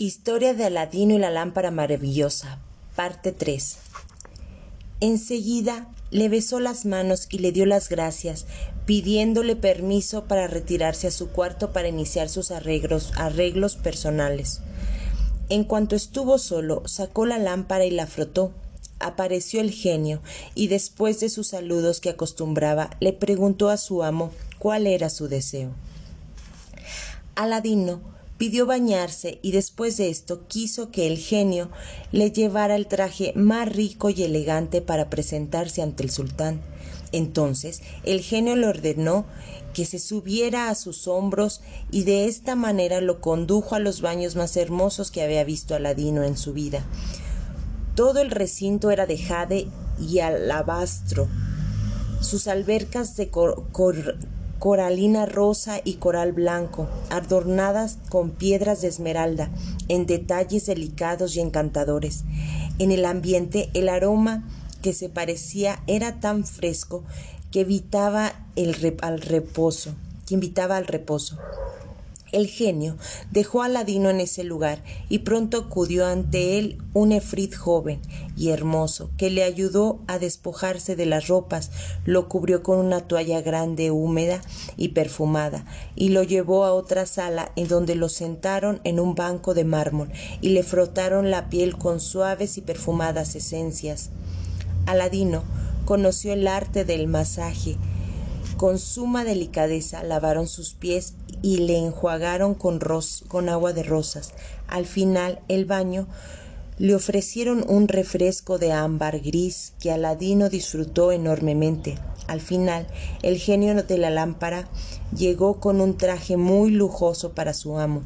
Historia de Aladino y la lámpara maravillosa, parte 3. Enseguida le besó las manos y le dio las gracias, pidiéndole permiso para retirarse a su cuarto para iniciar sus arreglos, arreglos personales. En cuanto estuvo solo, sacó la lámpara y la frotó. Apareció el genio, y después de sus saludos que acostumbraba, le preguntó a su amo cuál era su deseo. Aladino pidió bañarse y después de esto quiso que el genio le llevara el traje más rico y elegante para presentarse ante el sultán. Entonces el genio le ordenó que se subiera a sus hombros y de esta manera lo condujo a los baños más hermosos que había visto Aladino en su vida. Todo el recinto era de jade y alabastro. Sus albercas de coralina rosa y coral blanco, adornadas con piedras de esmeralda, en detalles delicados y encantadores. En el ambiente el aroma que se parecía era tan fresco que evitaba el al reposo, que invitaba al reposo. El genio dejó a Ladino en ese lugar y pronto acudió ante él un efrit joven y hermoso que le ayudó a despojarse de las ropas, lo cubrió con una toalla grande, húmeda y perfumada y lo llevó a otra sala en donde lo sentaron en un banco de mármol y le frotaron la piel con suaves y perfumadas esencias. Aladino conoció el arte del masaje con suma delicadeza lavaron sus pies y le enjuagaron con, con agua de rosas. Al final el baño le ofrecieron un refresco de ámbar gris que Aladino disfrutó enormemente. Al final, el genio de la lámpara llegó con un traje muy lujoso para su amo,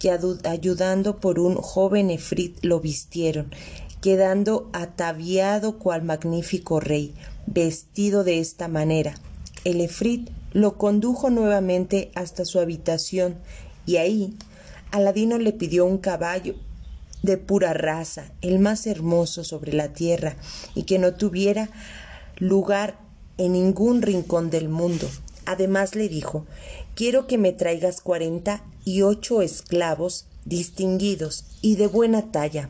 que ayudando por un joven efrit lo vistieron, quedando ataviado cual magnífico rey, vestido de esta manera. El efrit lo condujo nuevamente hasta su habitación y ahí Aladino le pidió un caballo de pura raza, el más hermoso sobre la tierra y que no tuviera lugar en ningún rincón del mundo. Además le dijo Quiero que me traigas cuarenta y ocho esclavos distinguidos y de buena talla,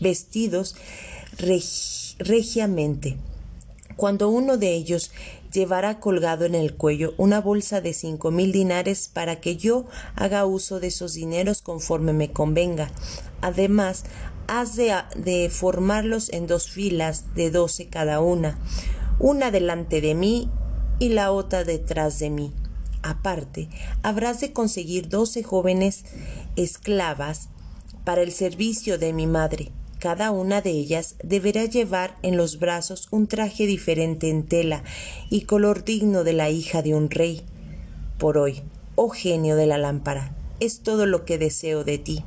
vestidos regiamente. Cuando uno de ellos llevará colgado en el cuello una bolsa de cinco mil dinares para que yo haga uso de esos dineros conforme me convenga. Además, has de, de formarlos en dos filas de doce cada una, una delante de mí y la otra detrás de mí. Aparte, habrás de conseguir doce jóvenes esclavas para el servicio de mi madre, cada una de ellas deberá llevar en los brazos un traje diferente en tela y color digno de la hija de un rey. Por hoy, oh genio de la lámpara, es todo lo que deseo de ti.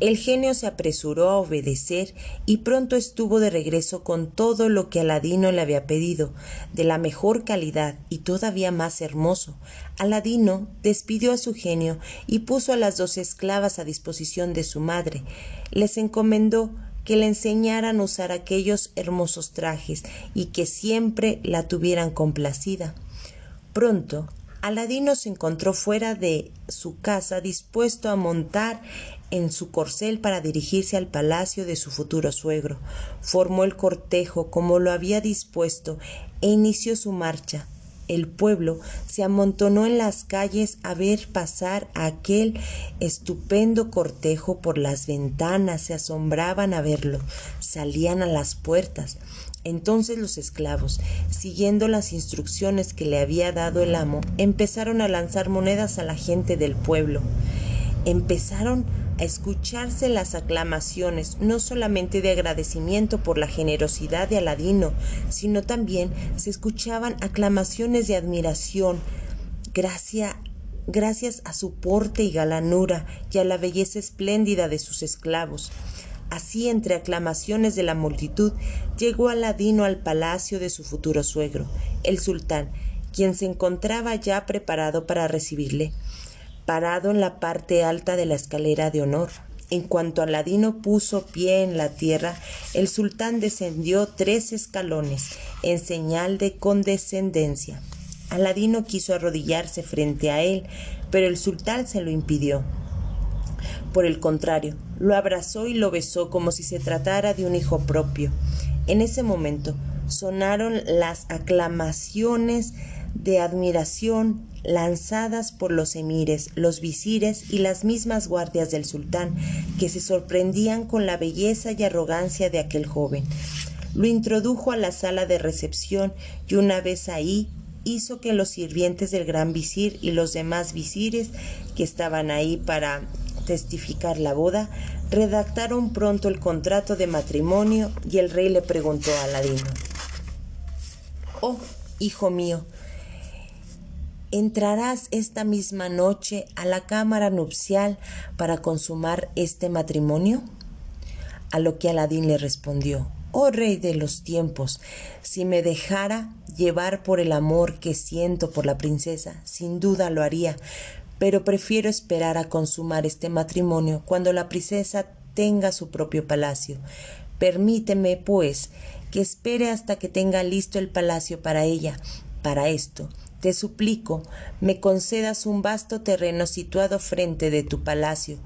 El genio se apresuró a obedecer y pronto estuvo de regreso con todo lo que Aladino le había pedido, de la mejor calidad y todavía más hermoso. Aladino despidió a su genio y puso a las dos esclavas a disposición de su madre. Les encomendó que le enseñaran a usar aquellos hermosos trajes y que siempre la tuvieran complacida. Pronto Aladino se encontró fuera de su casa dispuesto a montar en su corcel para dirigirse al palacio de su futuro suegro. Formó el cortejo como lo había dispuesto e inició su marcha. El pueblo se amontonó en las calles a ver pasar aquel estupendo cortejo por las ventanas, se asombraban a verlo, salían a las puertas, entonces los esclavos, siguiendo las instrucciones que le había dado el amo, empezaron a lanzar monedas a la gente del pueblo. Empezaron a escucharse las aclamaciones, no solamente de agradecimiento por la generosidad de Aladino, sino también se escuchaban aclamaciones de admiración, gracias, gracias a su porte y galanura y a la belleza espléndida de sus esclavos. Así, entre aclamaciones de la multitud, llegó Aladino al palacio de su futuro suegro, el sultán, quien se encontraba ya preparado para recibirle, parado en la parte alta de la escalera de honor. En cuanto Aladino puso pie en la tierra, el sultán descendió tres escalones en señal de condescendencia. Aladino quiso arrodillarse frente a él, pero el sultán se lo impidió. Por el contrario, lo abrazó y lo besó como si se tratara de un hijo propio. En ese momento sonaron las aclamaciones de admiración lanzadas por los emires, los visires y las mismas guardias del sultán, que se sorprendían con la belleza y arrogancia de aquel joven. Lo introdujo a la sala de recepción y una vez ahí hizo que los sirvientes del gran visir y los demás visires que estaban ahí para testificar la boda redactaron pronto el contrato de matrimonio y el rey le preguntó a Aladino Oh, hijo mío, ¿entrarás esta misma noche a la cámara nupcial para consumar este matrimonio? A lo que Aladín le respondió Oh rey de los tiempos, si me dejara llevar por el amor que siento por la princesa, sin duda lo haría, pero prefiero esperar a consumar este matrimonio cuando la princesa tenga su propio palacio. Permíteme, pues, que espere hasta que tenga listo el palacio para ella. Para esto, te suplico, me concedas un vasto terreno situado frente de tu palacio,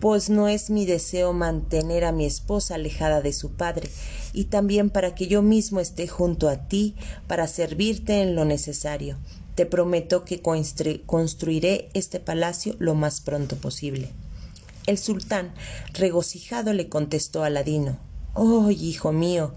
pues no es mi deseo mantener a mi esposa alejada de su padre, y también para que yo mismo esté junto a ti para servirte en lo necesario. Te prometo que construiré este palacio lo más pronto posible. El sultán, regocijado, le contestó a Ladino Oh, hijo mío,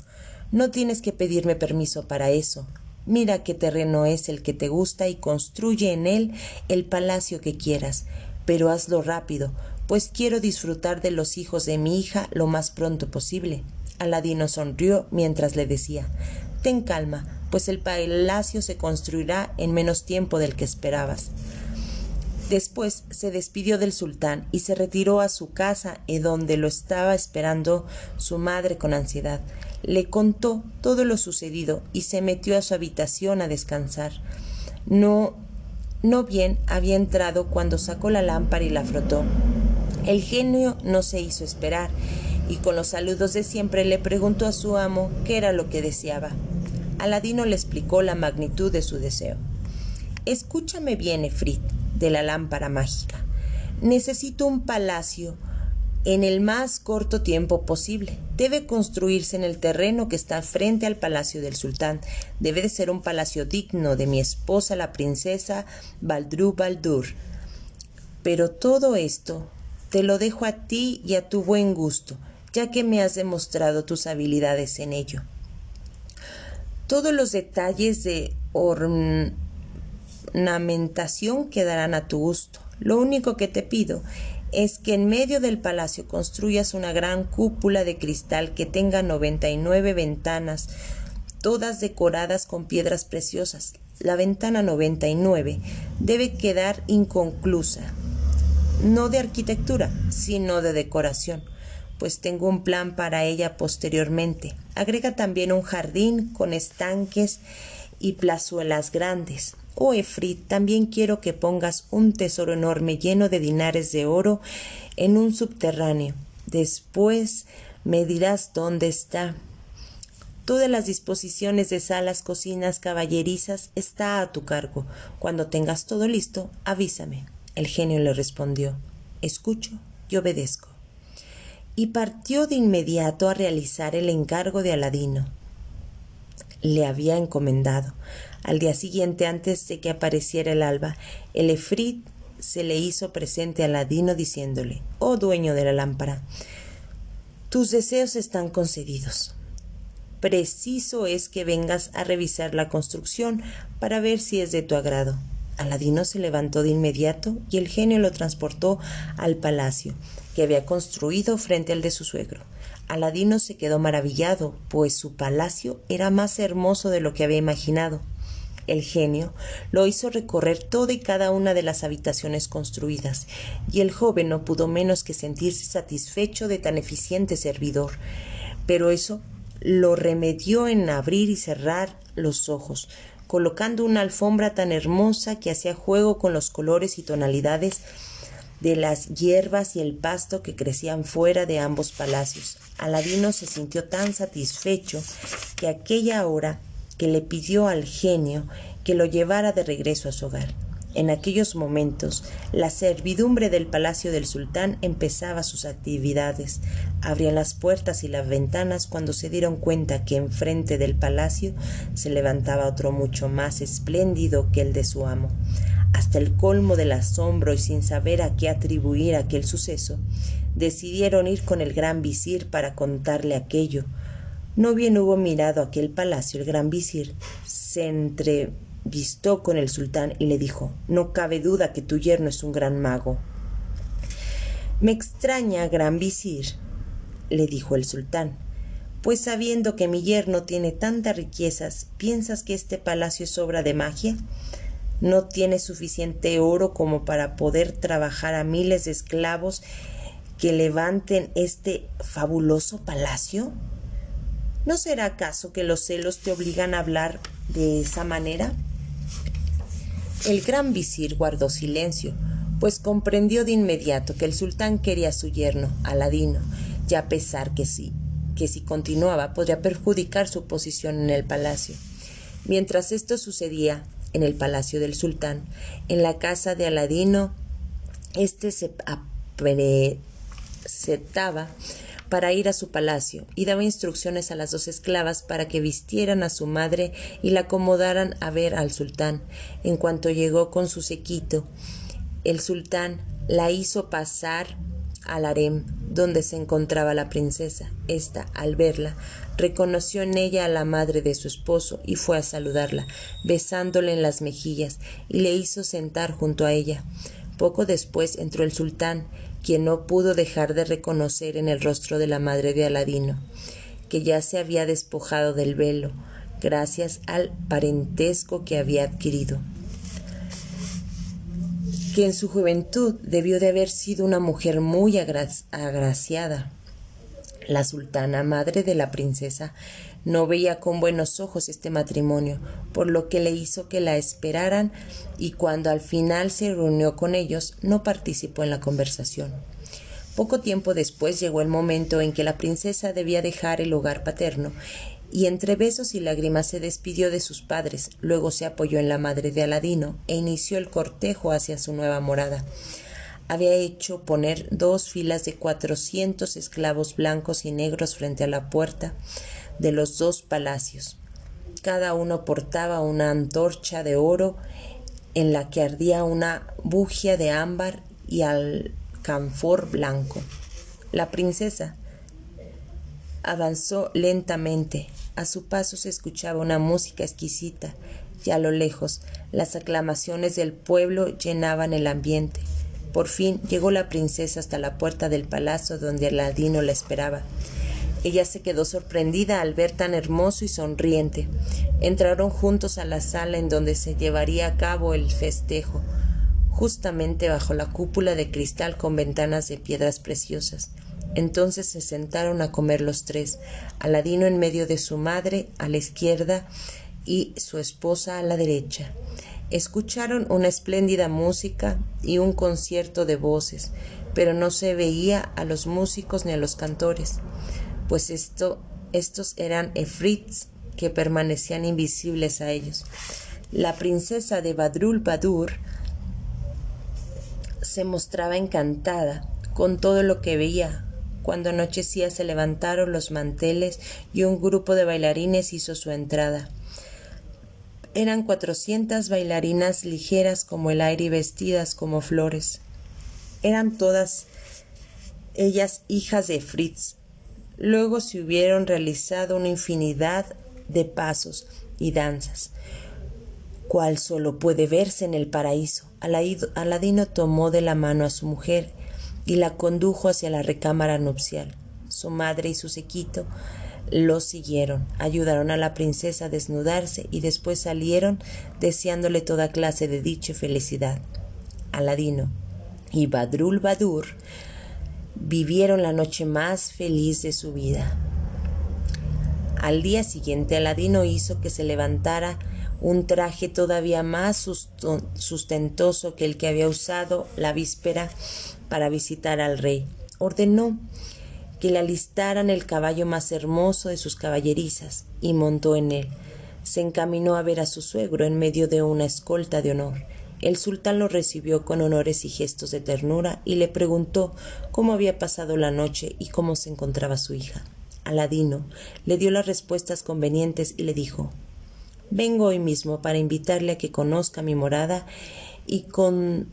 no tienes que pedirme permiso para eso. Mira qué terreno es el que te gusta y construye en él el palacio que quieras, pero hazlo rápido, pues quiero disfrutar de los hijos de mi hija lo más pronto posible. Aladino sonrió mientras le decía Ten calma, pues el palacio se construirá en menos tiempo del que esperabas. Después se despidió del sultán y se retiró a su casa, en donde lo estaba esperando su madre con ansiedad. Le contó todo lo sucedido y se metió a su habitación a descansar. No, no bien había entrado cuando sacó la lámpara y la frotó. El genio no se hizo esperar y con los saludos de siempre le preguntó a su amo qué era lo que deseaba. Aladino le explicó la magnitud de su deseo. Escúchame bien, Efrit, de la lámpara mágica. Necesito un palacio en el más corto tiempo posible. Debe construirse en el terreno que está frente al palacio del sultán. Debe de ser un palacio digno de mi esposa, la princesa Baldru Baldur. Pero todo esto te lo dejo a ti y a tu buen gusto, ya que me has demostrado tus habilidades en ello. Todos los detalles de ornamentación quedarán a tu gusto. Lo único que te pido es que en medio del palacio construyas una gran cúpula de cristal que tenga noventa y nueve ventanas, todas decoradas con piedras preciosas. La ventana noventa y nueve debe quedar inconclusa, no de arquitectura, sino de decoración, pues tengo un plan para ella posteriormente. Agrega también un jardín con estanques y plazuelas grandes. Oh, Efrit, también quiero que pongas un tesoro enorme lleno de dinares de oro en un subterráneo. Después me dirás dónde está. Todas las disposiciones de salas, cocinas, caballerizas está a tu cargo. Cuando tengas todo listo, avísame. El genio le respondió Escucho y obedezco. Y partió de inmediato a realizar el encargo de Aladino. Le había encomendado. Al día siguiente, antes de que apareciera el alba, el efrit se le hizo presente a Aladino diciéndole Oh dueño de la lámpara, tus deseos están concedidos. Preciso es que vengas a revisar la construcción para ver si es de tu agrado. Aladino se levantó de inmediato y el genio lo transportó al palacio que había construido frente al de su suegro. Aladino se quedó maravillado, pues su palacio era más hermoso de lo que había imaginado. El genio lo hizo recorrer toda y cada una de las habitaciones construidas, y el joven no pudo menos que sentirse satisfecho de tan eficiente servidor. Pero eso lo remedió en abrir y cerrar los ojos, colocando una alfombra tan hermosa que hacía juego con los colores y tonalidades de las hierbas y el pasto que crecían fuera de ambos palacios. Aladino se sintió tan satisfecho que aquella hora que le pidió al genio que lo llevara de regreso a su hogar. En aquellos momentos, la servidumbre del palacio del sultán empezaba sus actividades. Abrían las puertas y las ventanas cuando se dieron cuenta que enfrente del palacio se levantaba otro mucho más espléndido que el de su amo. Hasta el colmo del asombro y sin saber a qué atribuir aquel suceso, decidieron ir con el gran visir para contarle aquello. No bien hubo mirado aquel palacio el gran visir, se entre vistó con el sultán y le dijo No cabe duda que tu yerno es un gran mago. Me extraña, gran visir, le dijo el sultán, pues sabiendo que mi yerno tiene tantas riquezas, ¿piensas que este palacio es obra de magia? ¿No tiene suficiente oro como para poder trabajar a miles de esclavos que levanten este fabuloso palacio? ¿No será acaso que los celos te obligan a hablar de esa manera? El gran visir guardó silencio, pues comprendió de inmediato que el sultán quería a su yerno, Aladino, y a pesar que sí, que si continuaba podría perjudicar su posición en el palacio. Mientras esto sucedía en el palacio del sultán, en la casa de Aladino, éste se apresentaba para ir a su palacio y daba instrucciones a las dos esclavas para que vistieran a su madre y la acomodaran a ver al sultán. En cuanto llegó con su sequito, el sultán la hizo pasar al harem donde se encontraba la princesa. Esta, al verla, reconoció en ella a la madre de su esposo y fue a saludarla, besándole en las mejillas, y le hizo sentar junto a ella. Poco después entró el sultán quien no pudo dejar de reconocer en el rostro de la madre de Aladino, que ya se había despojado del velo, gracias al parentesco que había adquirido que en su juventud debió de haber sido una mujer muy agraciada. La sultana, madre de la princesa, no veía con buenos ojos este matrimonio, por lo que le hizo que la esperaran y cuando al final se reunió con ellos no participó en la conversación. Poco tiempo después llegó el momento en que la princesa debía dejar el hogar paterno y entre besos y lágrimas se despidió de sus padres, luego se apoyó en la madre de Aladino e inició el cortejo hacia su nueva morada. Había hecho poner dos filas de cuatrocientos esclavos blancos y negros frente a la puerta, de los dos palacios. Cada uno portaba una antorcha de oro en la que ardía una bugia de ámbar y alcanfor blanco. La princesa avanzó lentamente. A su paso se escuchaba una música exquisita y a lo lejos las aclamaciones del pueblo llenaban el ambiente. Por fin llegó la princesa hasta la puerta del palacio donde Aladino la esperaba. Ella se quedó sorprendida al ver tan hermoso y sonriente. Entraron juntos a la sala en donde se llevaría a cabo el festejo, justamente bajo la cúpula de cristal con ventanas de piedras preciosas. Entonces se sentaron a comer los tres, Aladino en medio de su madre a la izquierda y su esposa a la derecha. Escucharon una espléndida música y un concierto de voces, pero no se veía a los músicos ni a los cantores pues esto, estos eran efrits que permanecían invisibles a ellos. La princesa de Badrul Badur se mostraba encantada con todo lo que veía. Cuando anochecía se levantaron los manteles y un grupo de bailarines hizo su entrada. Eran cuatrocientas bailarinas ligeras como el aire y vestidas como flores. Eran todas ellas hijas de Fritz, Luego se hubieron realizado una infinidad de pasos y danzas, cual solo puede verse en el paraíso. Aladino tomó de la mano a su mujer y la condujo hacia la recámara nupcial. Su madre y su sequito lo siguieron, ayudaron a la princesa a desnudarse y después salieron deseándole toda clase de dicha y felicidad. Aladino y Badrul Badur vivieron la noche más feliz de su vida. Al día siguiente Aladino hizo que se levantara un traje todavía más sustentoso que el que había usado la víspera para visitar al rey. Ordenó que le alistaran el caballo más hermoso de sus caballerizas y montó en él. Se encaminó a ver a su suegro en medio de una escolta de honor. El sultán lo recibió con honores y gestos de ternura y le preguntó cómo había pasado la noche y cómo se encontraba su hija. Aladino le dio las respuestas convenientes y le dijo Vengo hoy mismo para invitarle a que conozca mi morada y con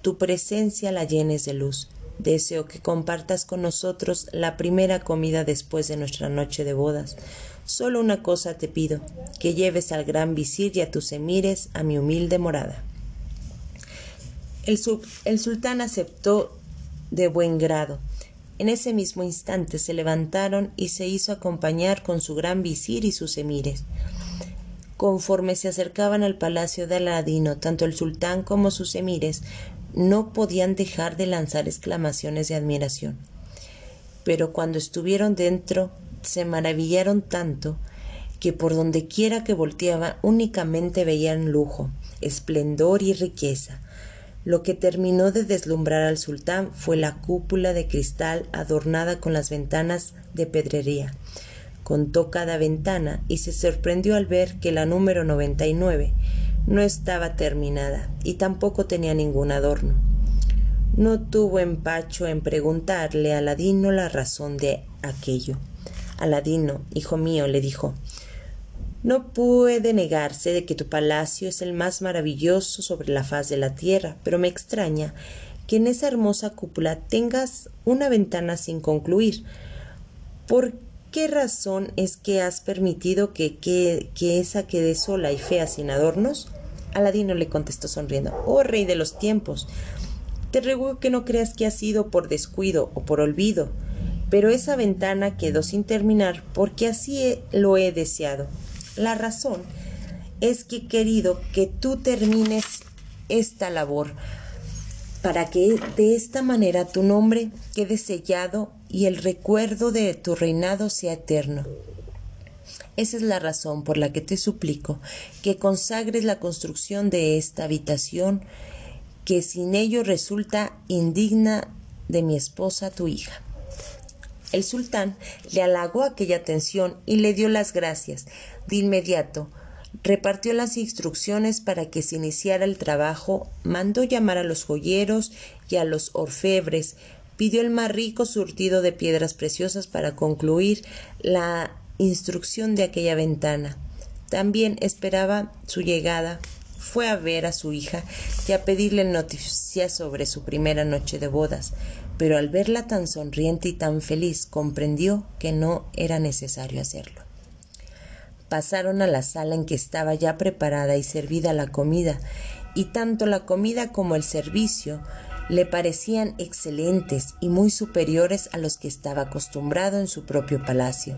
tu presencia la llenes de luz. Deseo que compartas con nosotros la primera comida después de nuestra noche de bodas. Solo una cosa te pido, que lleves al gran visir y a tus emires a mi humilde morada. El, sultán aceptó de buen grado. En ese mismo instante se levantaron y se hizo acompañar con su gran visir y sus emires. Conforme se acercaban al palacio de Aladino, tanto el sultán como sus emires no podían dejar de lanzar exclamaciones de admiración. Pero cuando estuvieron dentro, se maravillaron tanto que por donde quiera que volteaban únicamente veían lujo, esplendor y riqueza. Lo que terminó de deslumbrar al sultán fue la cúpula de cristal adornada con las ventanas de pedrería. Contó cada ventana y se sorprendió al ver que la número 99 no estaba terminada y tampoco tenía ningún adorno. No tuvo empacho en preguntarle a Aladino la razón de aquello. Aladino, hijo mío, le dijo, no puede negarse de que tu palacio es el más maravilloso sobre la faz de la tierra, pero me extraña que en esa hermosa cúpula tengas una ventana sin concluir. ¿Por qué razón es que has permitido que, que, que esa quede sola y fea sin adornos? Aladino le contestó sonriendo. Oh rey de los tiempos. Te ruego que no creas que ha sido por descuido o por olvido, pero esa ventana quedó sin terminar porque así lo he deseado. La razón es que querido que tú termines esta labor para que de esta manera tu nombre quede sellado y el recuerdo de tu reinado sea eterno. Esa es la razón por la que te suplico que consagres la construcción de esta habitación, que sin ello resulta indigna de mi esposa tu hija. El sultán le halagó aquella atención y le dio las gracias. De inmediato repartió las instrucciones para que se iniciara el trabajo, mandó llamar a los joyeros y a los orfebres, pidió el más rico surtido de piedras preciosas para concluir la instrucción de aquella ventana. También esperaba su llegada. Fue a ver a su hija y a pedirle noticias sobre su primera noche de bodas pero al verla tan sonriente y tan feliz comprendió que no era necesario hacerlo. Pasaron a la sala en que estaba ya preparada y servida la comida, y tanto la comida como el servicio le parecían excelentes y muy superiores a los que estaba acostumbrado en su propio palacio.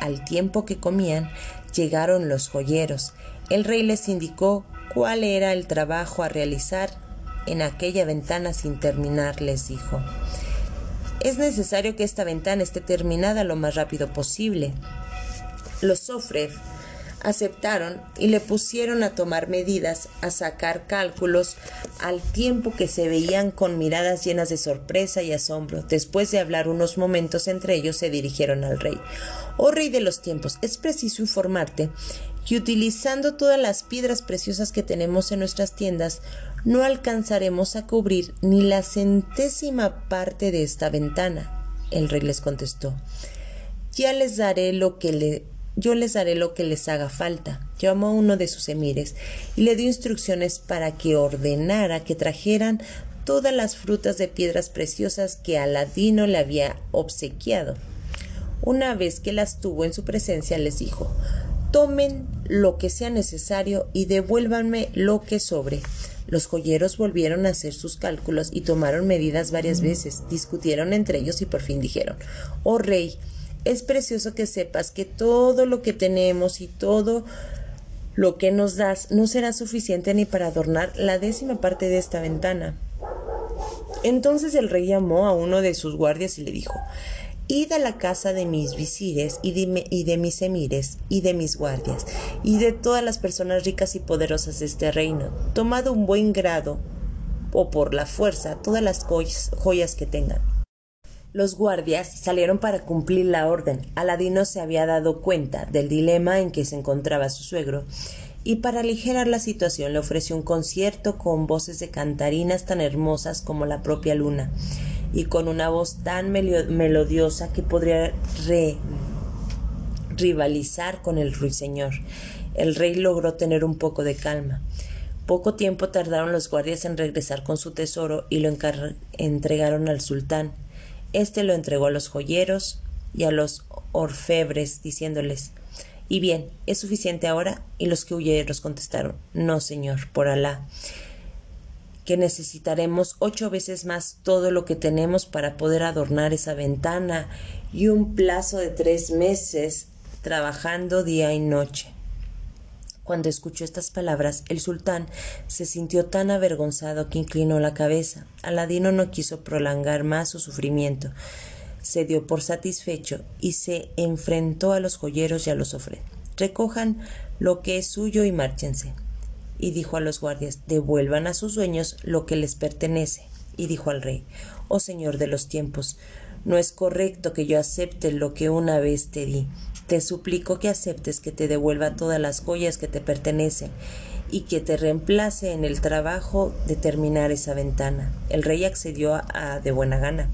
Al tiempo que comían, llegaron los joyeros. El rey les indicó cuál era el trabajo a realizar en aquella ventana sin terminar, les dijo. Es necesario que esta ventana esté terminada lo más rápido posible. Los Sofrev aceptaron y le pusieron a tomar medidas, a sacar cálculos, al tiempo que se veían con miradas llenas de sorpresa y asombro. Después de hablar unos momentos entre ellos, se dirigieron al rey. Oh rey de los tiempos, es preciso informarte que utilizando todas las piedras preciosas que tenemos en nuestras tiendas, no alcanzaremos a cubrir ni la centésima parte de esta ventana. El rey les contestó Ya les daré lo que le yo les daré lo que les haga falta. Llamó a uno de sus emires y le dio instrucciones para que ordenara que trajeran todas las frutas de piedras preciosas que Aladino le había obsequiado. Una vez que las tuvo en su presencia, les dijo Tomen lo que sea necesario y devuélvanme lo que sobre. Los joyeros volvieron a hacer sus cálculos y tomaron medidas varias veces, discutieron entre ellos y por fin dijeron Oh rey, es precioso que sepas que todo lo que tenemos y todo lo que nos das no será suficiente ni para adornar la décima parte de esta ventana. Entonces el rey llamó a uno de sus guardias y le dijo Id a la casa de mis visires y de, y de, mis emires y de mis guardias y de todas las personas ricas y poderosas de este reino. Tomad un buen grado o por la fuerza todas las joyas que tengan. Los guardias salieron para cumplir la orden. Aladino se había dado cuenta del dilema en que se encontraba su suegro y para aligerar la situación le ofreció un concierto con voces de cantarinas tan hermosas como la propia luna y con una voz tan melodiosa que podría rivalizar con el ruiseñor. El rey logró tener un poco de calma. Poco tiempo tardaron los guardias en regresar con su tesoro y lo entregaron al sultán. Este lo entregó a los joyeros y a los orfebres, diciéndoles y bien, ¿es suficiente ahora? Y los que huyeron contestaron No, señor, por Alá, que necesitaremos ocho veces más todo lo que tenemos para poder adornar esa ventana y un plazo de tres meses trabajando día y noche. Cuando escuchó estas palabras, el sultán se sintió tan avergonzado que inclinó la cabeza. Aladino no quiso prolongar más su sufrimiento, se dio por satisfecho y se enfrentó a los joyeros y a los ofrecidos. Recojan lo que es suyo y márchense. Y dijo a los guardias, devuelvan a sus dueños lo que les pertenece. Y dijo al rey, oh señor de los tiempos, no es correcto que yo acepte lo que una vez te di. Te suplico que aceptes que te devuelva todas las joyas que te pertenecen y que te reemplace en el trabajo de terminar esa ventana. El rey accedió a de buena gana.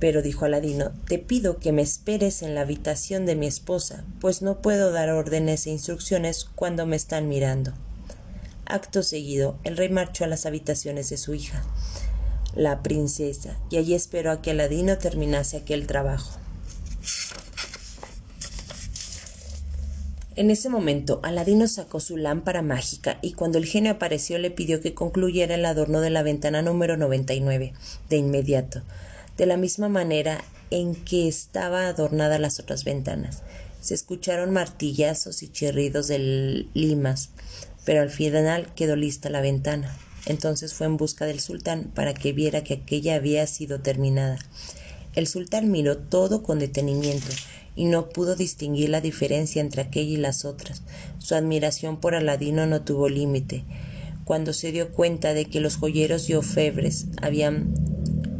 Pero dijo Aladino, te pido que me esperes en la habitación de mi esposa, pues no puedo dar órdenes e instrucciones cuando me están mirando. Acto seguido, el rey marchó a las habitaciones de su hija, la princesa, y allí esperó a que Aladino terminase aquel trabajo. En ese momento, Aladino sacó su lámpara mágica y cuando el genio apareció le pidió que concluyera el adorno de la ventana número 99 de inmediato de la misma manera en que estaba adornada las otras ventanas. Se escucharon martillazos y chirridos de limas, pero al final quedó lista la ventana. Entonces fue en busca del sultán para que viera que aquella había sido terminada. El sultán miró todo con detenimiento y no pudo distinguir la diferencia entre aquella y las otras. Su admiración por Aladino no tuvo límite. Cuando se dio cuenta de que los joyeros y ofebres habían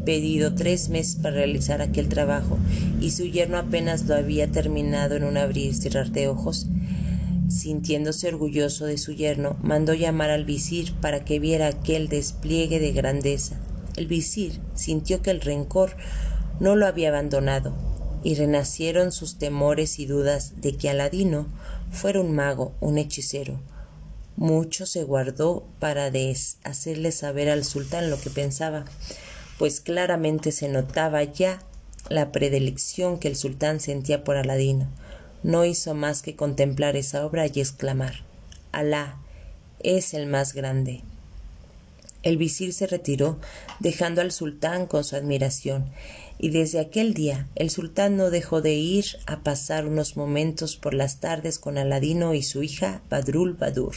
pedido tres meses para realizar aquel trabajo y su yerno apenas lo había terminado en un abrir y cerrar de ojos. Sintiéndose orgulloso de su yerno, mandó llamar al visir para que viera aquel despliegue de grandeza. El visir sintió que el rencor no lo había abandonado, y renacieron sus temores y dudas de que Aladino fuera un mago, un hechicero. Mucho se guardó para hacerle saber al sultán lo que pensaba pues claramente se notaba ya la predilección que el sultán sentía por Aladino. No hizo más que contemplar esa obra y exclamar Alá es el más grande. El visir se retiró, dejando al sultán con su admiración, y desde aquel día el sultán no dejó de ir a pasar unos momentos por las tardes con Aladino y su hija Badrul Badur.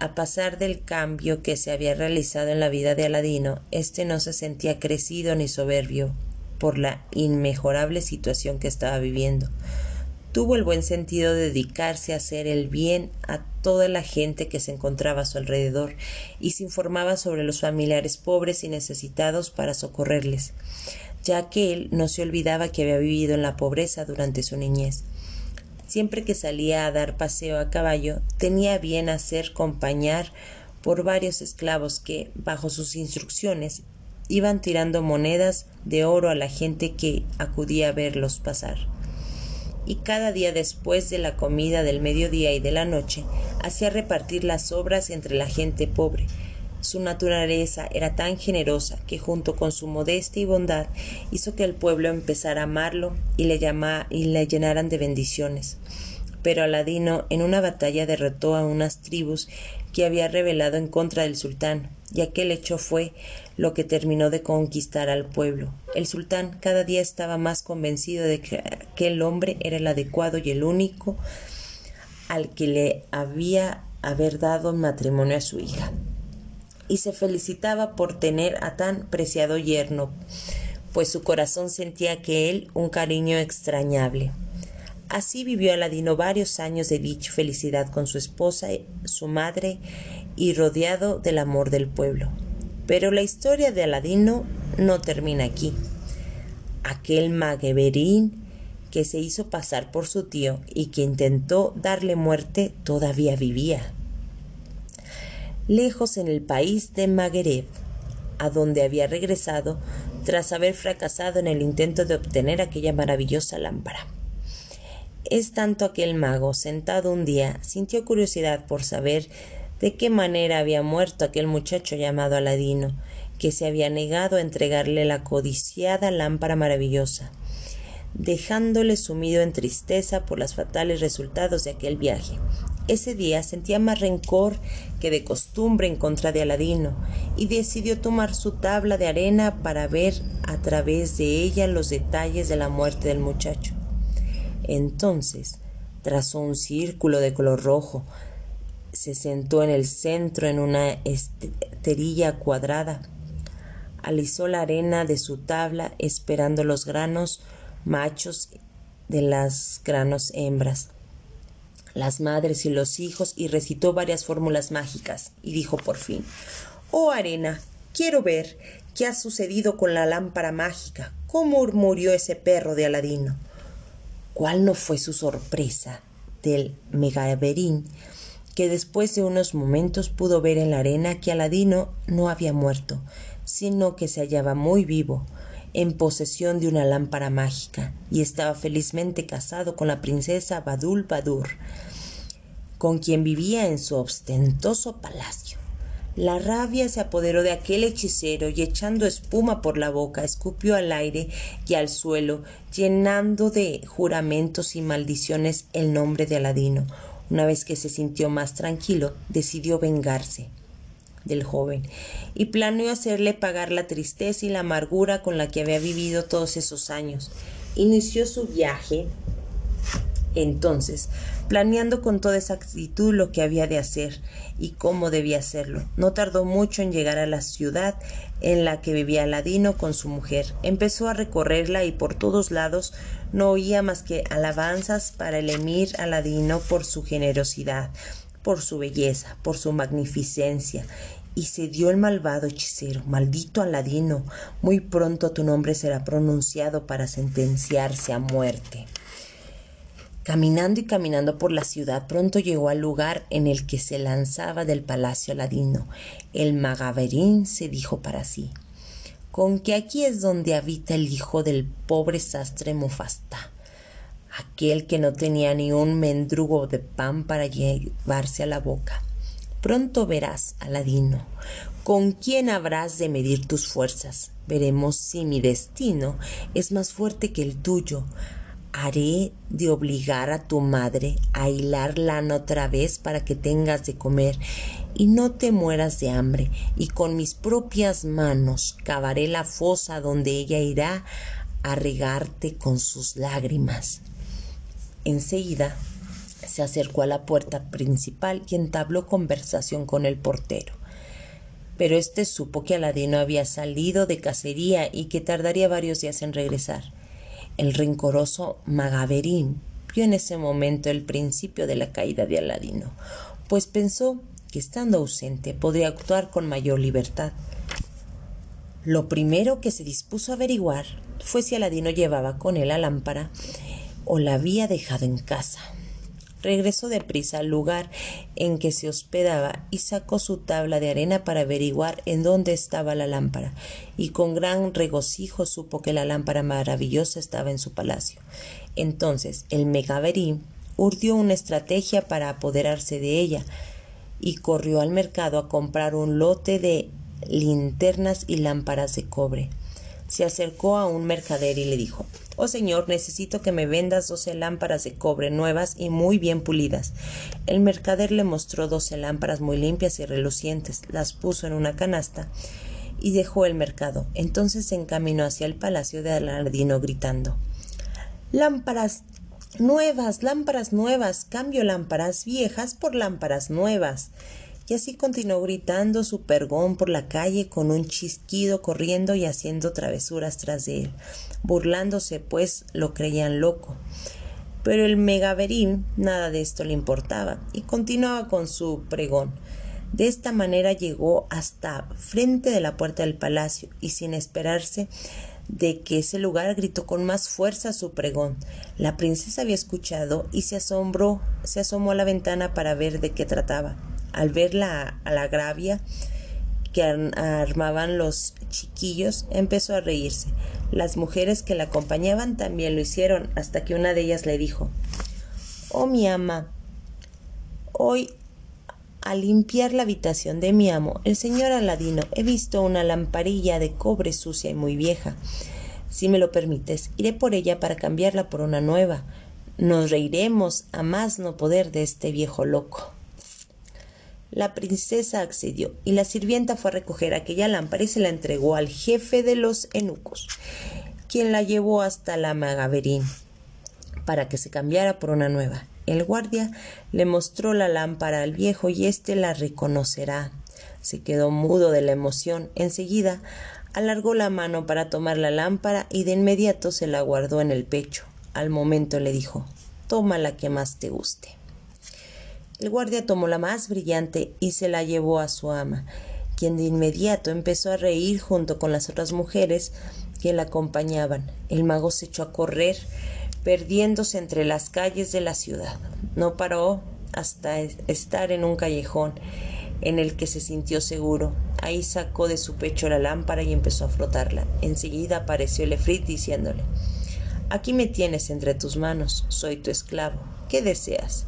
A pasar del cambio que se había realizado en la vida de Aladino, éste no se sentía crecido ni soberbio por la inmejorable situación que estaba viviendo. Tuvo el buen sentido de dedicarse a hacer el bien a toda la gente que se encontraba a su alrededor y se informaba sobre los familiares pobres y necesitados para socorrerles, ya que él no se olvidaba que había vivido en la pobreza durante su niñez. Siempre que salía a dar paseo a caballo, tenía bien hacer acompañar por varios esclavos que, bajo sus instrucciones, iban tirando monedas de oro a la gente que acudía a verlos pasar. Y cada día después de la comida del mediodía y de la noche, hacía repartir las obras entre la gente pobre, su naturaleza era tan generosa que junto con su modestia y bondad hizo que el pueblo empezara a amarlo y le, y le llenaran de bendiciones. Pero Aladino en una batalla derrotó a unas tribus que había rebelado en contra del sultán, y aquel hecho fue lo que terminó de conquistar al pueblo. El sultán cada día estaba más convencido de que aquel hombre era el adecuado y el único al que le había haber dado matrimonio a su hija y se felicitaba por tener a tan preciado yerno, pues su corazón sentía que él un cariño extrañable. Así vivió Aladino varios años de dicha felicidad con su esposa, su madre y rodeado del amor del pueblo. Pero la historia de Aladino no termina aquí. Aquel magueberín que se hizo pasar por su tío y que intentó darle muerte, todavía vivía. Lejos en el país de Maghreb, a donde había regresado tras haber fracasado en el intento de obtener aquella maravillosa lámpara. Es tanto aquel mago, sentado un día, sintió curiosidad por saber de qué manera había muerto aquel muchacho llamado Aladino, que se había negado a entregarle la codiciada lámpara maravillosa, dejándole sumido en tristeza por los fatales resultados de aquel viaje. Ese día sentía más rencor que de costumbre en contra de Aladino, y decidió tomar su tabla de arena para ver a través de ella los detalles de la muerte del muchacho. Entonces trazó un círculo de color rojo, se sentó en el centro en una esterilla cuadrada, alisó la arena de su tabla esperando los granos machos de las granos hembras las madres y los hijos y recitó varias fórmulas mágicas y dijo por fin Oh arena, quiero ver qué ha sucedido con la lámpara mágica, cómo murió ese perro de Aladino. ¿Cuál no fue su sorpresa del megaverín que después de unos momentos pudo ver en la arena que Aladino no había muerto, sino que se hallaba muy vivo, en posesión de una lámpara mágica, y estaba felizmente casado con la princesa Badul Badur, con quien vivía en su ostentoso palacio. La rabia se apoderó de aquel hechicero y echando espuma por la boca, escupió al aire y al suelo, llenando de juramentos y maldiciones el nombre de Aladino. Una vez que se sintió más tranquilo, decidió vengarse del joven y planeó hacerle pagar la tristeza y la amargura con la que había vivido todos esos años. Inició su viaje entonces, planeando con toda exactitud lo que había de hacer y cómo debía hacerlo. No tardó mucho en llegar a la ciudad en la que vivía Aladino con su mujer. Empezó a recorrerla y por todos lados no oía más que alabanzas para el emir Aladino por su generosidad, por su belleza, por su magnificencia. Y se dio el malvado hechicero, maldito Aladino, muy pronto tu nombre será pronunciado para sentenciarse a muerte. Caminando y caminando por la ciudad, pronto llegó al lugar en el que se lanzaba del palacio Aladino. El Magaverín se dijo para sí con que aquí es donde habita el hijo del pobre sastre Mufasta, aquel que no tenía ni un mendrugo de pan para llevarse a la boca. Pronto verás, Aladino, con quién habrás de medir tus fuerzas. Veremos si mi destino es más fuerte que el tuyo haré de obligar a tu madre a hilar lana otra vez para que tengas de comer y no te mueras de hambre, y con mis propias manos cavaré la fosa donde ella irá a regarte con sus lágrimas. Enseguida se acercó a la puerta principal y entabló conversación con el portero. Pero éste supo que Aladino había salido de cacería y que tardaría varios días en regresar. El rencoroso Magaverín vio en ese momento el principio de la caída de Aladino, pues pensó que estando ausente podría actuar con mayor libertad. Lo primero que se dispuso a averiguar fue si Aladino llevaba con él la lámpara o la había dejado en casa. Regresó deprisa al lugar en que se hospedaba y sacó su tabla de arena para averiguar en dónde estaba la lámpara, y con gran regocijo supo que la lámpara maravillosa estaba en su palacio. Entonces el Megaverí urdió una estrategia para apoderarse de ella, y corrió al mercado a comprar un lote de linternas y lámparas de cobre. Se acercó a un mercader y le dijo Oh señor, necesito que me vendas doce lámparas de cobre nuevas y muy bien pulidas. El mercader le mostró doce lámparas muy limpias y relucientes, las puso en una canasta y dejó el mercado. Entonces se encaminó hacia el palacio de Aladino gritando Lámparas nuevas, lámparas nuevas, cambio lámparas viejas por lámparas nuevas y así continuó gritando su pergón por la calle con un chisquido corriendo y haciendo travesuras tras de él, burlándose pues lo creían loco. Pero el megaverín nada de esto le importaba y continuaba con su pregón. De esta manera llegó hasta frente de la puerta del palacio y sin esperarse de que ese lugar gritó con más fuerza su pregón. La princesa había escuchado y se asombró, se asomó a la ventana para ver de qué trataba. Al ver la, a la gravia que armaban los chiquillos, empezó a reírse. Las mujeres que la acompañaban también lo hicieron, hasta que una de ellas le dijo Oh mi ama, hoy al limpiar la habitación de mi amo, el señor Aladino, he visto una lamparilla de cobre sucia y muy vieja. Si me lo permites, iré por ella para cambiarla por una nueva. Nos reiremos a más no poder de este viejo loco. La princesa accedió, y la sirvienta fue a recoger aquella lámpara y se la entregó al jefe de los eunucos, quien la llevó hasta la Magaverín para que se cambiara por una nueva. El guardia le mostró la lámpara al viejo y éste la reconocerá. Se quedó mudo de la emoción. Enseguida alargó la mano para tomar la lámpara y de inmediato se la guardó en el pecho. Al momento le dijo Toma la que más te guste. El guardia tomó la más brillante y se la llevó a su ama, quien de inmediato empezó a reír junto con las otras mujeres que la acompañaban. El mago se echó a correr perdiéndose entre las calles de la ciudad. No paró hasta estar en un callejón en el que se sintió seguro. Ahí sacó de su pecho la lámpara y empezó a frotarla. Enseguida apareció Lefrit diciéndole Aquí me tienes entre tus manos, soy tu esclavo. ¿Qué deseas?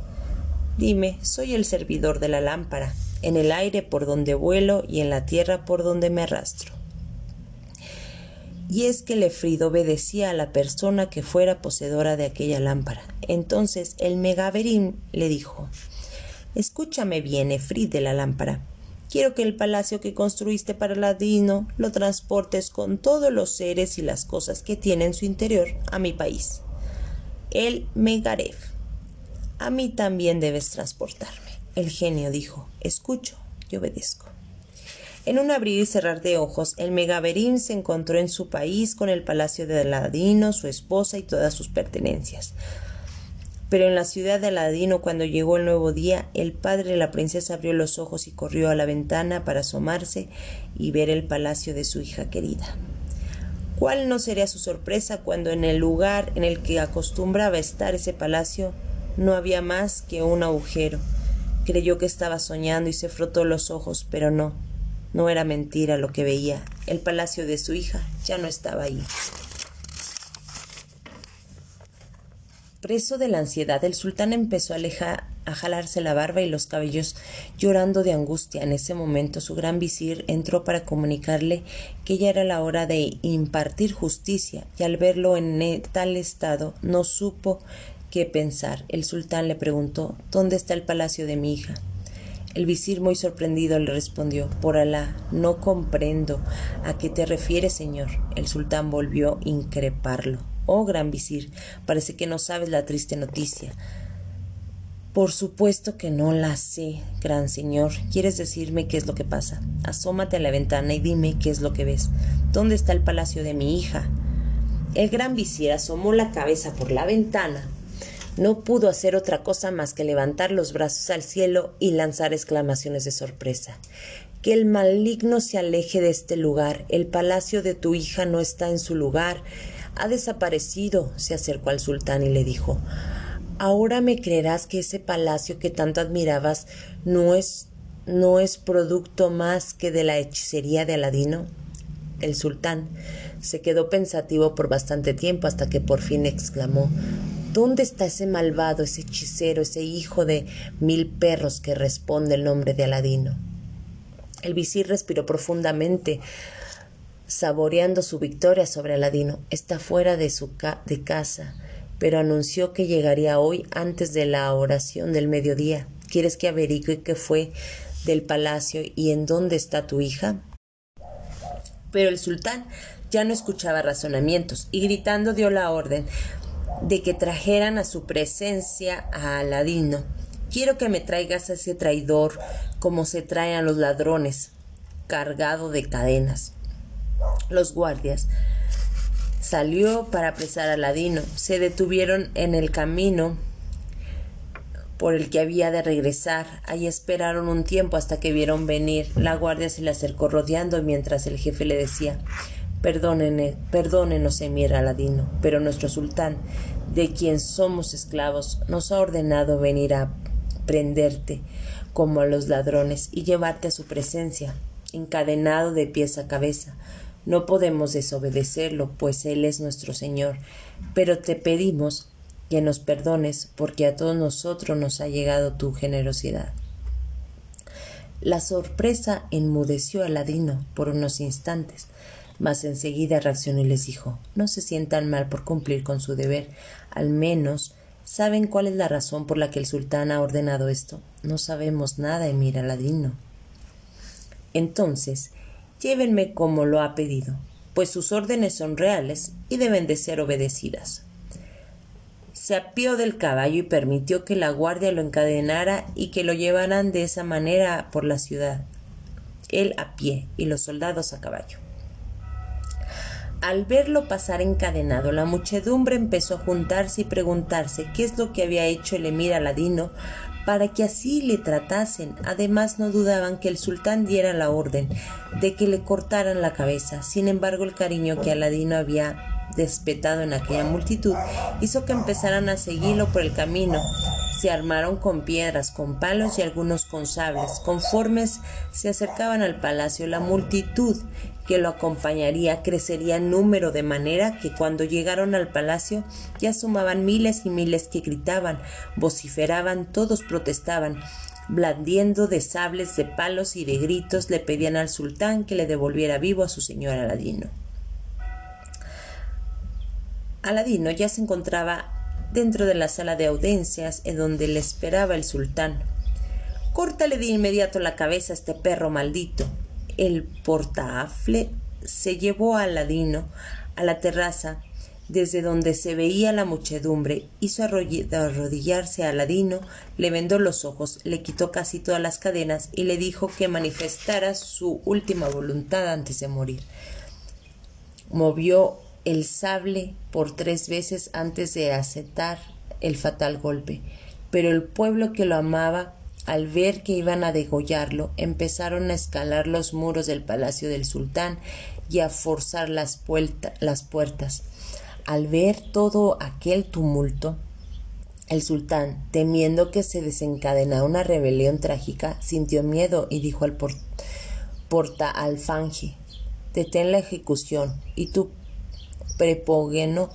Dime, soy el servidor de la lámpara, en el aire por donde vuelo y en la tierra por donde me arrastro y es que Lefrid obedecía a la persona que fuera poseedora de aquella lámpara. Entonces el Megaverín le dijo Escúchame bien, Efrid de la lámpara. Quiero que el palacio que construiste para Ladino lo transportes con todos los seres y las cosas que tiene en su interior a mi país. El Megarev. A mí también debes transportarme. El genio dijo Escucho y obedezco. En un abrir y cerrar de ojos, el Megaverín se encontró en su país con el palacio de Aladino, su esposa y todas sus pertenencias. Pero en la ciudad de Aladino, cuando llegó el nuevo día, el padre de la princesa abrió los ojos y corrió a la ventana para asomarse y ver el palacio de su hija querida. ¿Cuál no sería su sorpresa cuando en el lugar en el que acostumbraba estar ese palacio no había más que un agujero? Creyó que estaba soñando y se frotó los ojos, pero no, no era mentira lo que veía. El palacio de su hija ya no estaba ahí. Preso de la ansiedad, el sultán empezó a, a jalarse la barba y los cabellos, llorando de angustia. En ese momento su gran visir entró para comunicarle que ya era la hora de impartir justicia, y al verlo en tal estado no supo qué pensar. El sultán le preguntó ¿Dónde está el palacio de mi hija? El visir muy sorprendido le respondió Por Alá, no comprendo a qué te refieres, señor. El sultán volvió a increparlo. Oh, gran visir, parece que no sabes la triste noticia. Por supuesto que no la sé, gran señor. ¿Quieres decirme qué es lo que pasa? Asómate a la ventana y dime qué es lo que ves. ¿Dónde está el palacio de mi hija? El gran visir asomó la cabeza por la ventana no pudo hacer otra cosa más que levantar los brazos al cielo y lanzar exclamaciones de sorpresa. Que el maligno se aleje de este lugar. El palacio de tu hija no está en su lugar. Ha desaparecido. se acercó al sultán y le dijo Ahora me creerás que ese palacio que tanto admirabas no es no es producto más que de la hechicería de Aladino. El sultán se quedó pensativo por bastante tiempo hasta que por fin exclamó ¿Dónde está ese malvado, ese hechicero, ese hijo de mil perros que responde el nombre de Aladino? El visir respiró profundamente, saboreando su victoria sobre Aladino. Está fuera de su de casa, pero anunció que llegaría hoy antes de la oración del mediodía. ¿Quieres que averigüe qué fue del palacio y en dónde está tu hija? Pero el sultán ya no escuchaba razonamientos y gritando dio la orden de que trajeran a su presencia a Aladino. Quiero que me traigas a ese traidor como se traen a los ladrones, cargado de cadenas. Los guardias salió para apresar a Aladino. Se detuvieron en el camino por el que había de regresar. Ahí esperaron un tiempo hasta que vieron venir. La guardia se le acercó rodeando mientras el jefe le decía perdónenos, emir Aladino, pero nuestro sultán, de quien somos esclavos, nos ha ordenado venir a prenderte como a los ladrones y llevarte a su presencia, encadenado de pies a cabeza. No podemos desobedecerlo, pues Él es nuestro Señor, pero te pedimos que nos perdones, porque a todos nosotros nos ha llegado tu generosidad. La sorpresa enmudeció a Ladino por unos instantes, mas enseguida reaccionó y les dijo No se sientan mal por cumplir con su deber. Al menos saben cuál es la razón por la que el sultán ha ordenado esto. No sabemos nada, emir Aladino. Entonces, llévenme como lo ha pedido, pues sus órdenes son reales y deben de ser obedecidas. Se apió del caballo y permitió que la guardia lo encadenara y que lo llevaran de esa manera por la ciudad, él a pie y los soldados a caballo. Al verlo pasar encadenado, la muchedumbre empezó a juntarse y preguntarse qué es lo que había hecho el emir Aladino para que así le tratasen. Además no dudaban que el sultán diera la orden de que le cortaran la cabeza. Sin embargo, el cariño que Aladino había despetado en aquella multitud hizo que empezaran a seguirlo por el camino. Se armaron con piedras, con palos y algunos con sables. Conformes se acercaban al palacio, la multitud que lo acompañaría crecería en número de manera que cuando llegaron al palacio ya sumaban miles y miles que gritaban, vociferaban, todos protestaban, blandiendo de sables, de palos y de gritos le pedían al sultán que le devolviera vivo a su señor Aladino. Aladino ya se encontraba dentro de la sala de audiencias en donde le esperaba el sultán. Córtale de inmediato la cabeza a este perro maldito, el portaafle se llevó a Aladino a la terraza desde donde se veía la muchedumbre, hizo arrodillarse a Aladino, le vendó los ojos, le quitó casi todas las cadenas y le dijo que manifestara su última voluntad antes de morir. Movió el sable por tres veces antes de aceptar el fatal golpe, pero el pueblo que lo amaba al ver que iban a degollarlo, empezaron a escalar los muros del palacio del sultán y a forzar las, las puertas. Al ver todo aquel tumulto, el sultán, temiendo que se desencadenara una rebelión trágica, sintió miedo y dijo al porta alfanje detén la ejecución y tu prepógeno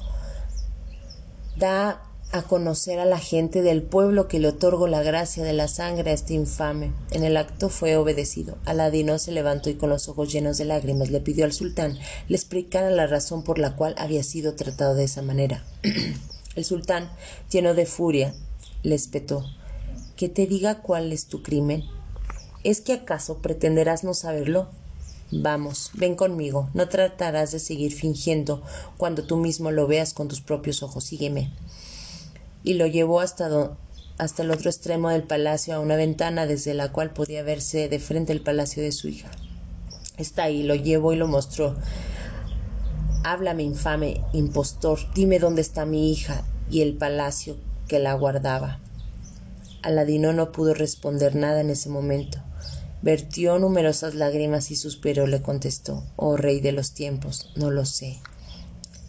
da a conocer a la gente del pueblo que le otorgo la gracia de la sangre a este infame. En el acto fue obedecido. Aladino se levantó y con los ojos llenos de lágrimas le pidió al sultán le explicara la razón por la cual había sido tratado de esa manera. el sultán, lleno de furia, le espetó que te diga cuál es tu crimen. ¿Es que acaso pretenderás no saberlo? Vamos, ven conmigo, no tratarás de seguir fingiendo cuando tú mismo lo veas con tus propios ojos. Sígueme y lo llevó hasta, hasta el otro extremo del palacio a una ventana desde la cual podía verse de frente el palacio de su hija. Está ahí, lo llevó y lo mostró. Háblame, infame impostor, dime dónde está mi hija y el palacio que la guardaba. Aladino no pudo responder nada en ese momento. Vertió numerosas lágrimas y suspiró le contestó Oh rey de los tiempos, no lo sé.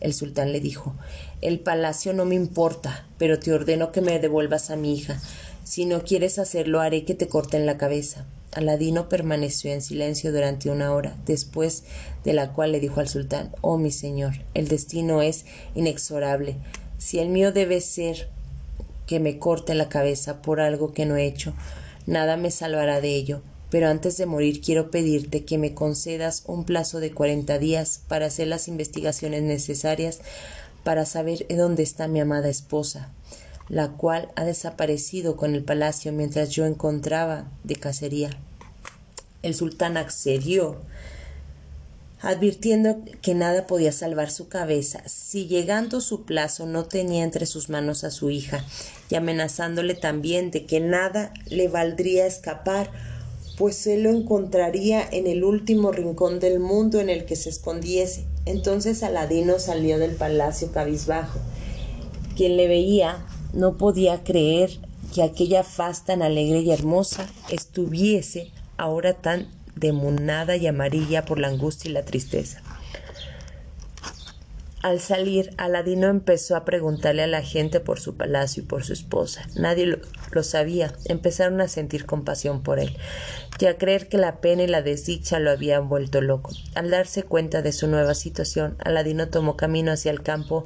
El sultán le dijo El palacio no me importa, pero te ordeno que me devuelvas a mi hija. Si no quieres hacerlo, haré que te corten la cabeza. Aladino permaneció en silencio durante una hora, después de la cual le dijo al sultán Oh mi señor, el destino es inexorable. Si el mío debe ser que me corte la cabeza por algo que no he hecho, nada me salvará de ello pero antes de morir quiero pedirte que me concedas un plazo de cuarenta días para hacer las investigaciones necesarias para saber dónde está mi amada esposa, la cual ha desaparecido con el palacio mientras yo encontraba de cacería. El sultán accedió, advirtiendo que nada podía salvar su cabeza si llegando su plazo no tenía entre sus manos a su hija, y amenazándole también de que nada le valdría escapar pues él lo encontraría en el último rincón del mundo en el que se escondiese. Entonces Aladino salió del palacio cabizbajo. Quien le veía no podía creer que aquella faz tan alegre y hermosa estuviese ahora tan demonada y amarilla por la angustia y la tristeza. Al salir, Aladino empezó a preguntarle a la gente por su palacio y por su esposa. Nadie lo, sabía. Empezaron a sentir compasión por él y a creer que la pena y la desdicha lo habían vuelto loco. Al darse cuenta de su nueva situación, Aladino tomó camino hacia el campo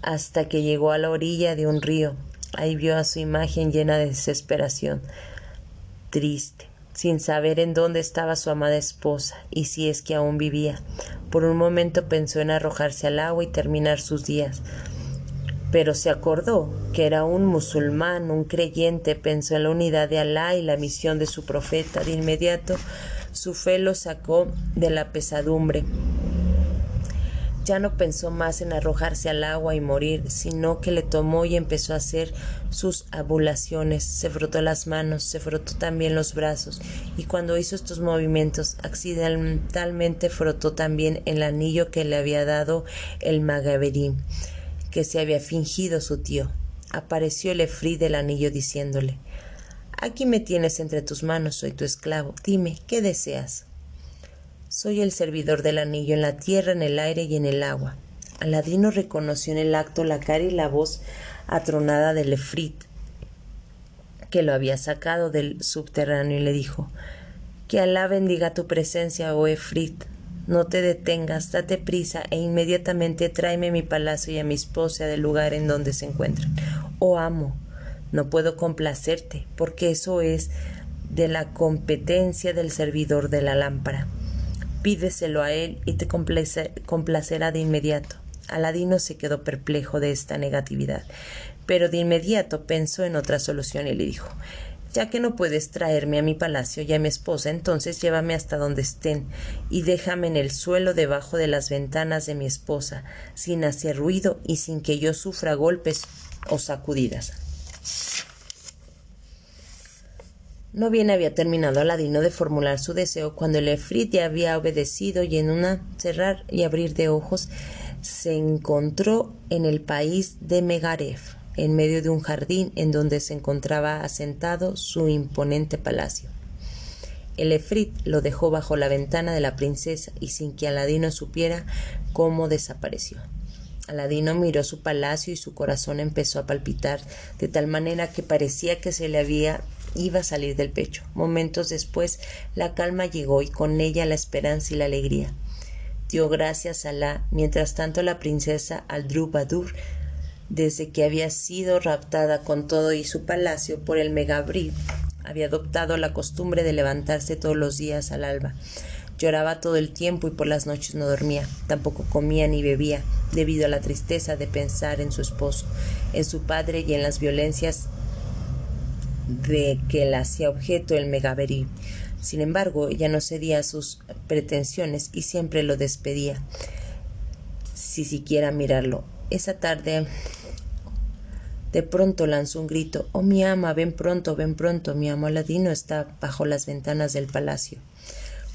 hasta que llegó a la orilla de un río. Ahí vio a su imagen llena de desesperación, triste sin saber en dónde estaba su amada esposa y si es que aún vivía. Por un momento pensó en arrojarse al agua y terminar sus días. Pero se acordó que era un musulmán, un creyente, pensó en la unidad de Alá y la misión de su profeta. De inmediato su fe lo sacó de la pesadumbre ya no pensó más en arrojarse al agua y morir, sino que le tomó y empezó a hacer sus abulaciones. Se frotó las manos, se frotó también los brazos, y cuando hizo estos movimientos, accidentalmente frotó también el anillo que le había dado el Magaberín, que se había fingido su tío. Apareció el efrí del anillo diciéndole Aquí me tienes entre tus manos, soy tu esclavo. Dime, ¿qué deseas? Soy el servidor del anillo en la tierra, en el aire y en el agua. Aladino reconoció en el acto la cara y la voz atronada del Efrit, que lo había sacado del subterráneo, y le dijo Que Alá bendiga tu presencia, oh Efrit. No te detengas, date prisa e inmediatamente tráeme mi palacio y a mi esposa del lugar en donde se encuentran. Oh amo, no puedo complacerte, porque eso es de la competencia del servidor de la lámpara. Pídeselo a él y te complacerá de inmediato. Aladino se quedó perplejo de esta negatividad, pero de inmediato pensó en otra solución y le dijo ya que no puedes traerme a mi palacio y a mi esposa, entonces llévame hasta donde estén y déjame en el suelo debajo de las ventanas de mi esposa, sin hacer ruido y sin que yo sufra golpes o sacudidas. No bien había terminado Aladino de formular su deseo cuando el ya había obedecido y en una cerrar y abrir de ojos se encontró en el país de Megaref, en medio de un jardín en donde se encontraba asentado su imponente palacio. El Efrit lo dejó bajo la ventana de la princesa y sin que Aladino supiera cómo desapareció. Aladino miró su palacio y su corazón empezó a palpitar de tal manera que parecía que se le había iba a salir del pecho. Momentos después la calma llegó y con ella la esperanza y la alegría. Dio gracias a la, mientras tanto la princesa Aldrubadur, desde que había sido raptada con todo y su palacio por el Megabrid, había adoptado la costumbre de levantarse todos los días al alba. Lloraba todo el tiempo y por las noches no dormía, tampoco comía ni bebía, debido a la tristeza de pensar en su esposo, en su padre y en las violencias de que la hacía objeto el Megaverí. Sin embargo, ella no cedía a sus pretensiones y siempre lo despedía, si siquiera mirarlo. Esa tarde de pronto lanzó un grito Oh mi ama, ven pronto, ven pronto, mi amo Aladino está bajo las ventanas del palacio.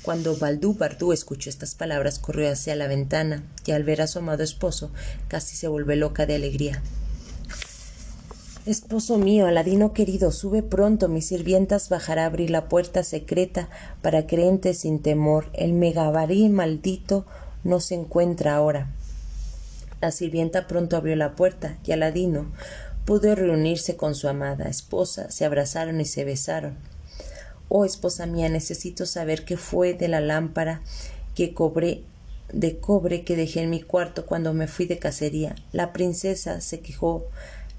Cuando Baldú Bardú escuchó estas palabras, corrió hacia la ventana y al ver a su amado esposo casi se volvió loca de alegría. Esposo mío, Aladino querido, sube pronto, mi sirvientas bajará a abrir la puerta secreta para que entre sin temor. El megabarí maldito no se encuentra ahora. La sirvienta pronto abrió la puerta y Aladino pudo reunirse con su amada esposa, se abrazaron y se besaron. Oh esposa mía, necesito saber qué fue de la lámpara que cobré de cobre que dejé en mi cuarto cuando me fui de cacería. La princesa se quejó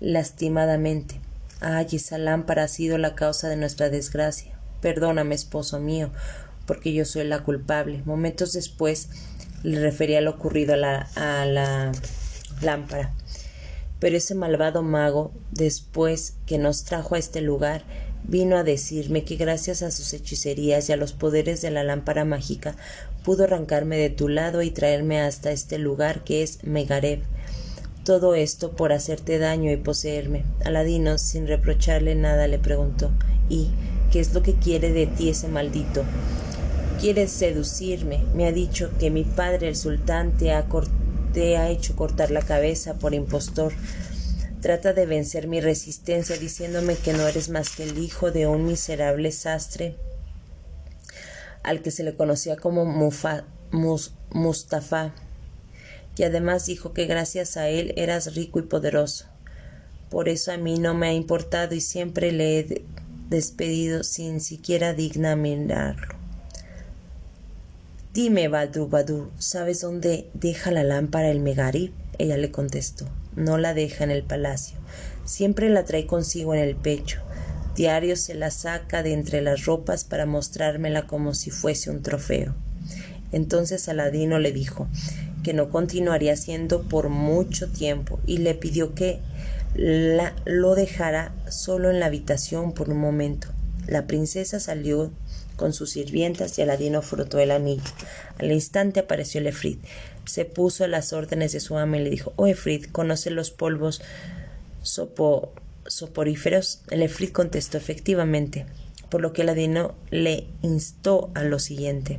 lastimadamente. Ay, esa lámpara ha sido la causa de nuestra desgracia. Perdóname, esposo mío, porque yo soy la culpable. Momentos después le refería lo ocurrido a la, a la lámpara. Pero ese malvado mago, después que nos trajo a este lugar, vino a decirme que gracias a sus hechicerías y a los poderes de la lámpara mágica pudo arrancarme de tu lado y traerme hasta este lugar que es Megarev, todo esto por hacerte daño y poseerme. Aladino, sin reprocharle nada, le preguntó ¿Y qué es lo que quiere de ti ese maldito? Quiere seducirme. Me ha dicho que mi padre, el sultán, te ha, ha hecho cortar la cabeza por impostor. Trata de vencer mi resistencia diciéndome que no eres más que el hijo de un miserable sastre al que se le conocía como Mustafa y además dijo que gracias a él eras rico y poderoso. Por eso a mí no me ha importado y siempre le he despedido sin siquiera digna mirarlo. Dime, Badru Badru, ¿sabes dónde deja la lámpara el Megarib? Ella le contestó. No la deja en el palacio. Siempre la trae consigo en el pecho. Diario se la saca de entre las ropas para mostrármela como si fuese un trofeo. Entonces Aladino le dijo que no continuaría siendo por mucho tiempo y le pidió que la, lo dejara solo en la habitación por un momento. La princesa salió con sus sirvientas y Aladino frotó el anillo. Al instante apareció el Efrid. Se puso a las órdenes de su ama y le dijo: Oh Efrid, ¿conoce los polvos soporíferos? El Efrid contestó: Efectivamente. Por lo que Aladino le instó a lo siguiente: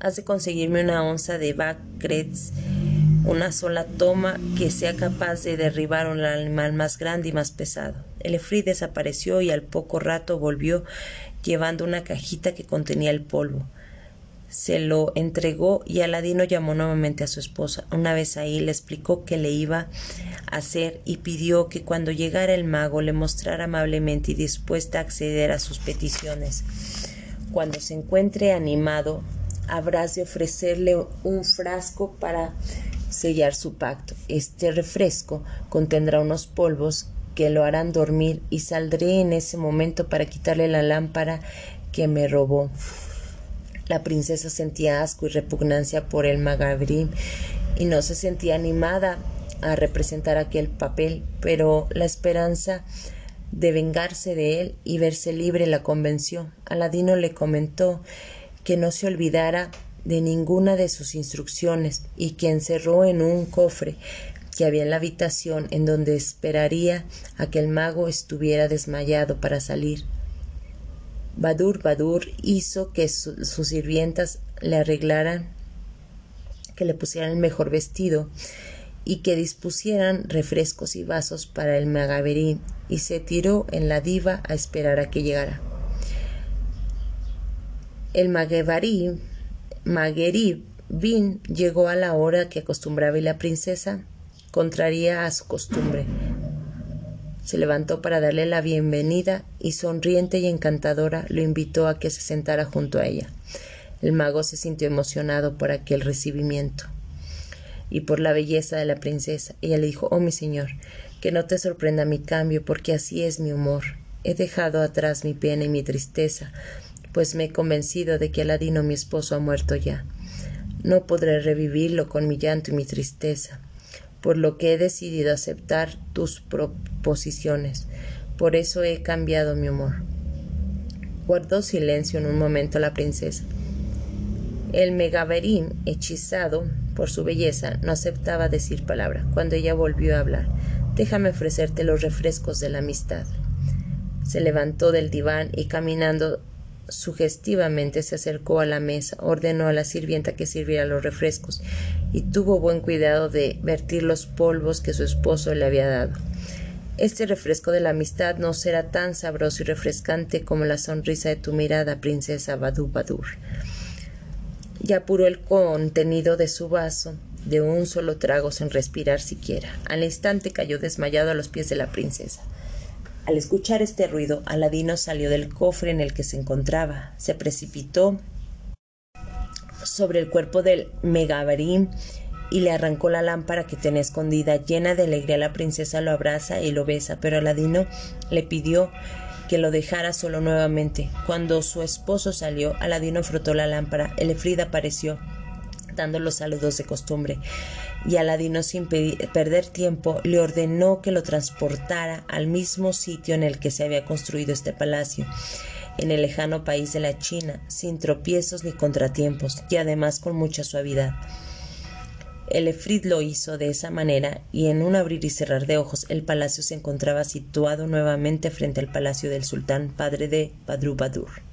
Has de conseguirme una onza de Bacrets una sola toma que sea capaz de derribar un animal más grande y más pesado. El efrí desapareció y al poco rato volvió llevando una cajita que contenía el polvo. Se lo entregó y Aladino llamó nuevamente a su esposa. Una vez ahí le explicó qué le iba a hacer y pidió que cuando llegara el mago le mostrara amablemente y dispuesta a acceder a sus peticiones. Cuando se encuentre animado, habrás de ofrecerle un frasco para sellar su pacto. Este refresco contendrá unos polvos que lo harán dormir y saldré en ese momento para quitarle la lámpara que me robó. La princesa sentía asco y repugnancia por el magabrín y no se sentía animada a representar aquel papel, pero la esperanza de vengarse de él y verse libre la convenció. Aladino le comentó que no se olvidara de ninguna de sus instrucciones y que encerró en un cofre que había en la habitación en donde esperaría a que el mago estuviera desmayado para salir. Badur Badur hizo que sus sirvientas le arreglaran, que le pusieran el mejor vestido y que dispusieran refrescos y vasos para el magaverín y se tiró en la diva a esperar a que llegara. El Maguerib Bin llegó a la hora que acostumbraba y la princesa, contraría a su costumbre, se levantó para darle la bienvenida y sonriente y encantadora lo invitó a que se sentara junto a ella. El mago se sintió emocionado por aquel recibimiento y por la belleza de la princesa. Ella le dijo Oh mi señor, que no te sorprenda mi cambio, porque así es mi humor. He dejado atrás mi pena y mi tristeza, pues me he convencido de que Aladino mi esposo ha muerto ya. No podré revivirlo con mi llanto y mi tristeza, por lo que he decidido aceptar tus proposiciones. Por eso he cambiado mi humor. Guardó silencio en un momento la princesa. El megaverín, hechizado por su belleza, no aceptaba decir palabra. Cuando ella volvió a hablar, déjame ofrecerte los refrescos de la amistad. Se levantó del diván y caminando sugestivamente se acercó a la mesa, ordenó a la sirvienta que sirviera los refrescos y tuvo buen cuidado de vertir los polvos que su esposo le había dado. Este refresco de la amistad no será tan sabroso y refrescante como la sonrisa de tu mirada, princesa Badu Badur. Ya apuró el contenido de su vaso de un solo trago sin respirar siquiera. Al instante cayó desmayado a los pies de la princesa. Al escuchar este ruido, Aladino salió del cofre en el que se encontraba, se precipitó sobre el cuerpo del megabarín y le arrancó la lámpara que tenía escondida. Llena de alegría, la princesa lo abraza y lo besa, pero Aladino le pidió que lo dejara solo nuevamente. Cuando su esposo salió, Aladino frotó la lámpara. El Efrida apareció dando los saludos de costumbre, y Aladino sin perder tiempo le ordenó que lo transportara al mismo sitio en el que se había construido este palacio, en el lejano país de la China, sin tropiezos ni contratiempos, y además con mucha suavidad. El Efrid lo hizo de esa manera, y en un abrir y cerrar de ojos el palacio se encontraba situado nuevamente frente al palacio del sultán padre de Badru Badur.